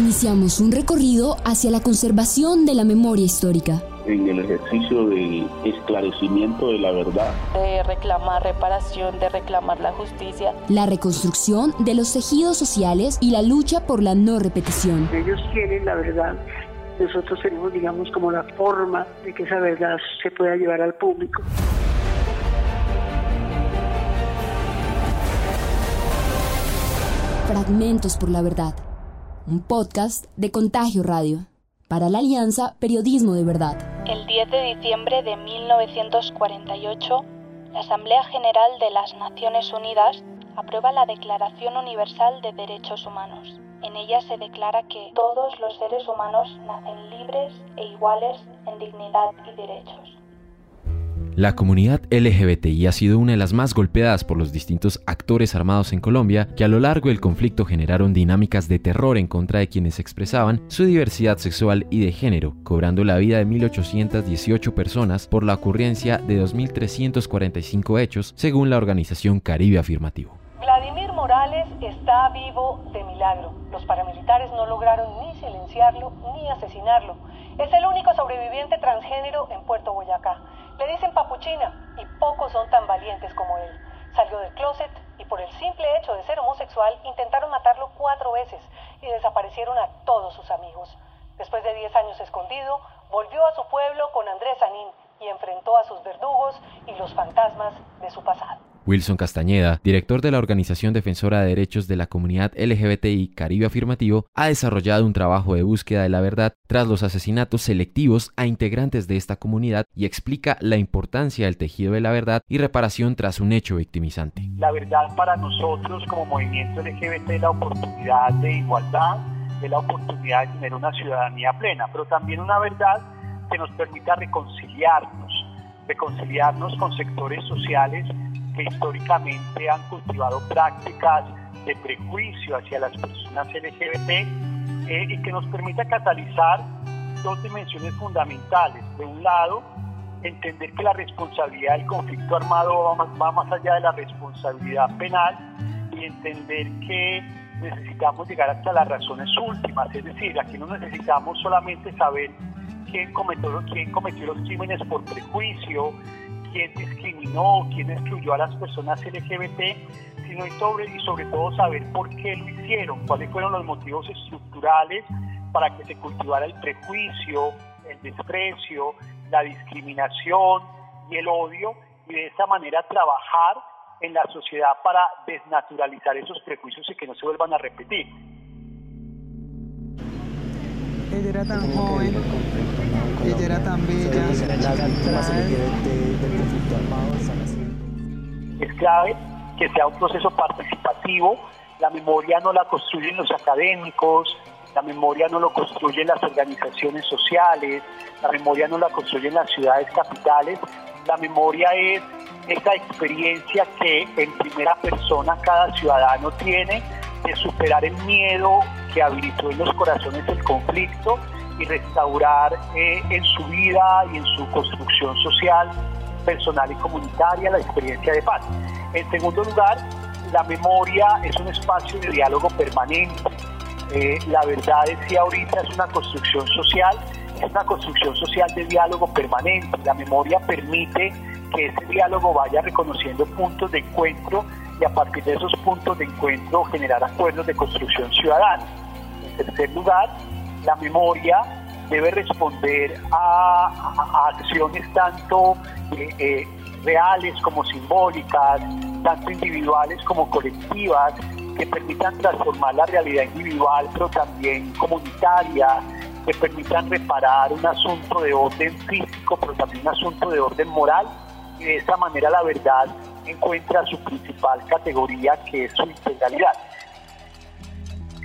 Iniciamos un recorrido hacia la conservación de la memoria histórica. En el ejercicio del esclarecimiento de la verdad. De reclamar reparación, de reclamar la justicia. La reconstrucción de los tejidos sociales y la lucha por la no repetición. Ellos quieren la verdad. Nosotros tenemos, digamos, como la forma de que esa verdad se pueda llevar al público. Fragmentos por la verdad un podcast de Contagio Radio, para la Alianza Periodismo de Verdad. El 10 de diciembre de 1948, la Asamblea General de las Naciones Unidas aprueba la Declaración Universal de Derechos Humanos. En ella se declara que todos los seres humanos nacen libres e iguales en dignidad y derechos. La comunidad LGBTI ha sido una de las más golpeadas por los distintos actores armados en Colombia que a lo largo del conflicto generaron dinámicas de terror en contra de quienes expresaban su diversidad sexual y de género, cobrando la vida de 1.818 personas por la ocurrencia de 2.345 hechos, según la organización Caribe Afirmativo. Vladimir Morales está vivo de milagro. Los paramilitares no lograron ni silenciarlo ni asesinarlo. Es el único sobreviviente transgénero en Puerto Boyacá. Le dicen papuchina y pocos son tan valientes como él. Salió del closet y por el simple hecho de ser homosexual intentaron matarlo cuatro veces y desaparecieron a todos sus amigos. Después de diez años escondido, volvió a su pueblo con Andrés Anín y enfrentó a sus verdugos y los fantasmas de su pasado. Wilson Castañeda, director de la Organización Defensora de Derechos de la Comunidad LGBTI Caribe Afirmativo, ha desarrollado un trabajo de búsqueda de la verdad tras los asesinatos selectivos a integrantes de esta comunidad y explica la importancia del tejido de la verdad y reparación tras un hecho victimizante. La verdad para nosotros como movimiento LGBT es la oportunidad de igualdad, es la oportunidad de tener una ciudadanía plena, pero también una verdad que nos permita reconciliarnos, reconciliarnos con sectores sociales que históricamente han cultivado prácticas de prejuicio hacia las personas LGBT eh, y que nos permita catalizar dos dimensiones fundamentales. De un lado, entender que la responsabilidad del conflicto armado va más, va más allá de la responsabilidad penal y entender que necesitamos llegar hasta las razones últimas, es decir, aquí no necesitamos solamente saber quién cometió, quién cometió los crímenes por prejuicio, quién discriminó, quién excluyó a las personas LGBT, sino y sobre, y sobre todo saber por qué lo hicieron, cuáles fueron los motivos estructurales para que se cultivara el prejuicio, el desprecio, la discriminación y el odio, y de esa manera trabajar en la sociedad para desnaturalizar esos prejuicios y que no se vuelvan a repetir. Ella era tan joven, era tan bella. Es clave que sea un proceso participativo, la memoria no la construyen los académicos, la memoria no lo construyen las organizaciones sociales, la memoria no la construyen las ciudades capitales, la memoria es esa experiencia que en primera persona cada ciudadano tiene de superar el miedo que habilitó en los corazones el conflicto y restaurar eh, en su vida y en su construcción social, personal y comunitaria la experiencia de paz. En segundo lugar, la memoria es un espacio de diálogo permanente. Eh, la verdad decía ahorita es una construcción social, es una construcción social de diálogo permanente. La memoria permite que ese diálogo vaya reconociendo puntos de encuentro y a partir de esos puntos de encuentro generar acuerdos de construcción ciudadana. En tercer lugar, la memoria debe responder a, acciones tanto eh, eh, reales como simbólicas, tanto individuales como colectivas, que permitan transformar la realidad individual, pero también comunitaria, que permitan reparar un asunto de orden físico, pero también un asunto de orden moral, y de esa manera la verdad encuentra su principal categoría, que es su integralidad.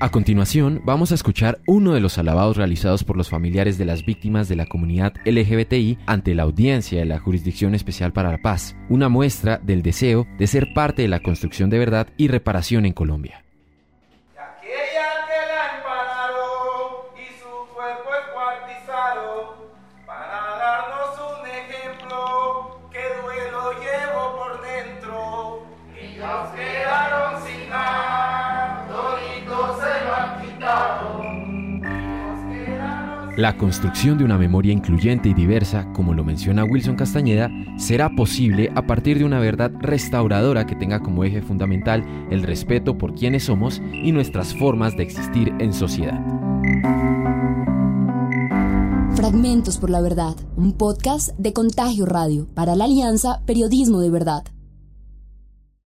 A continuación, vamos a escuchar uno de los alabados realizados por los familiares de las víctimas de la comunidad LGBTI ante la audiencia de la Jurisdicción Especial para la Paz, una muestra del deseo de ser parte de la construcción de verdad y reparación en Colombia. La construcción de una memoria incluyente y diversa, como lo menciona Wilson Castañeda, será posible a partir de una verdad restauradora que tenga como eje fundamental el respeto por quienes somos y nuestras formas de existir en sociedad. Fragmentos por la Verdad, un podcast de Contagio Radio para la Alianza Periodismo de Verdad.